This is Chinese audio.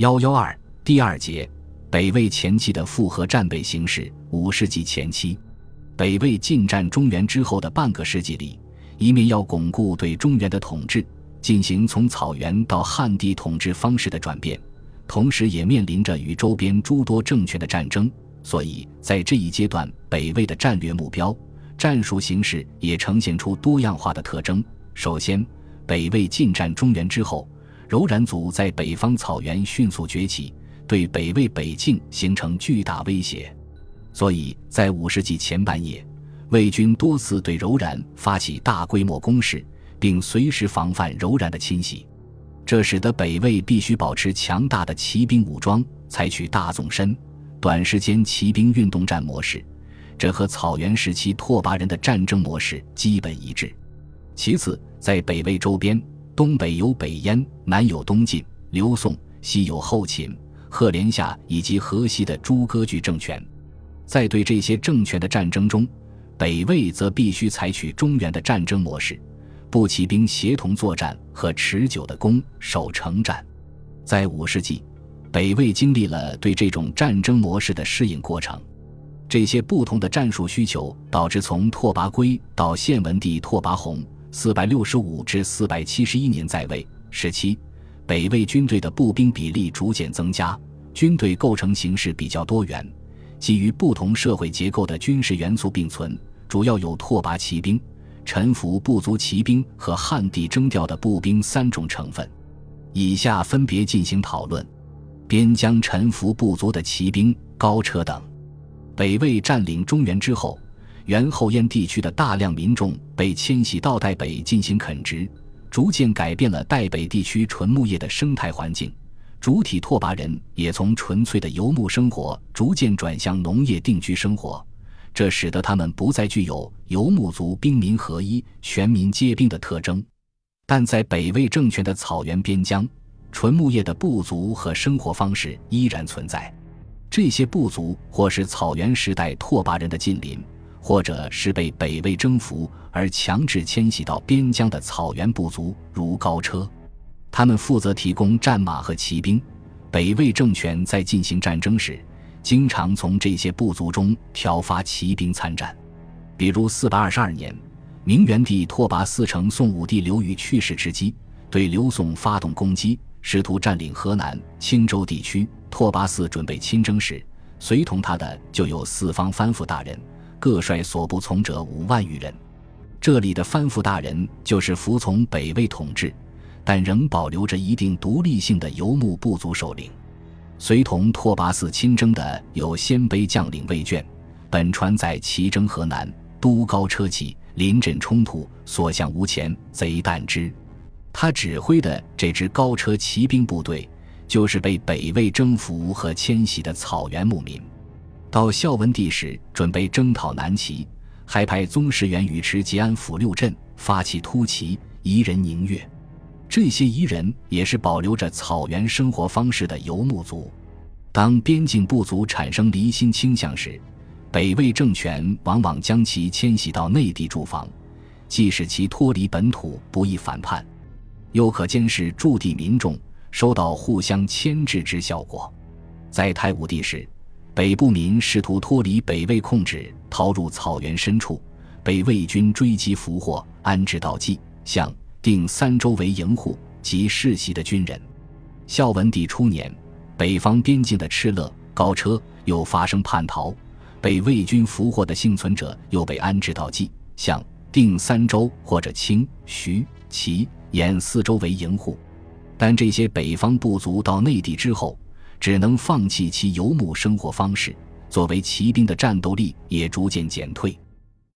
幺幺二第二节，北魏前期的复合战备形势。五世纪前期，北魏进占中原之后的半个世纪里，一面要巩固对中原的统治，进行从草原到汉地统治方式的转变，同时也面临着与周边诸多政权的战争。所以在这一阶段，北魏的战略目标、战术形势也呈现出多样化的特征。首先，北魏进占中原之后，柔然族在北方草原迅速崛起，对北魏北境形成巨大威胁。所以在五世纪前半叶，魏军多次对柔然发起大规模攻势，并随时防范柔然的侵袭。这使得北魏必须保持强大的骑兵武装，采取大纵深。短时间骑兵运动战模式，这和草原时期拓跋人的战争模式基本一致。其次，在北魏周边，东北有北燕，南有东晋、刘宋，西有后秦、赫连夏以及河西的诸割据政权。在对这些政权的战争中，北魏则必须采取中原的战争模式，步骑兵协同作战和持久的攻守城战。在五世纪。北魏经历了对这种战争模式的适应过程，这些不同的战术需求导致从拓跋圭到献文帝拓跋宏（四百六十五至四百七十一年在位）时期，北魏军队的步兵比例逐渐增加，军队构成形式比较多元，基于不同社会结构的军事元素并存，主要有拓跋骑兵、臣服部族骑兵和汉地征调的步兵三种成分。以下分别进行讨论。边疆臣服部族的骑兵、高车等。北魏占领中原之后，原后燕地区的大量民众被迁徙到代北进行垦殖，逐渐改变了代北地区纯牧业的生态环境。主体拓跋人也从纯粹的游牧生活逐渐转向农业定居生活，这使得他们不再具有游牧族兵民合一、全民皆兵的特征。但在北魏政权的草原边疆。纯牧业的部族和生活方式依然存在，这些部族或是草原时代拓跋人的近邻，或者是被北魏征服而强制迁徙到边疆的草原部族，如高车。他们负责提供战马和骑兵。北魏政权在进行战争时，经常从这些部族中挑发骑兵参战。比如，四百二十二年，明元帝拓跋嗣乘宋武帝刘裕去世之机，对刘宋发动攻击。试图占领河南、青州地区。拓跋嗣准备亲征时，随同他的就有四方藩府大人，各率所部从者五万余人。这里的藩副大人就是服从北魏统治，但仍保留着一定独立性的游牧部族首领。随同拓跋嗣亲征的有鲜卑将领魏卷，本传在齐征河南，都高车骑临阵冲突，所向无前，贼惮之。他指挥的这支高车骑兵部队，就是被北魏征服和迁徙的草原牧民。到孝文帝时，准备征讨南齐，还派宗室元宇持吉安府六镇，发起突骑，夷人宁越。这些夷人也是保留着草原生活方式的游牧族。当边境部族产生离心倾向时，北魏政权往往将其迁徙到内地驻防，即使其脱离本土，不易反叛。又可监视驻地民众，收到互相牵制之效果。在太武帝时，北部民试图脱离北魏控制，逃入草原深处，被魏军追击俘获，安置到蓟、向、定三州为营户及世袭的军人。孝文帝初年，北方边境的敕勒、高车又发生叛逃，被魏军俘获的幸存者又被安置到蓟、向、定三州或者清、徐、齐。沿四周为营户，但这些北方部族到内地之后，只能放弃其游牧生活方式，作为骑兵的战斗力也逐渐减退。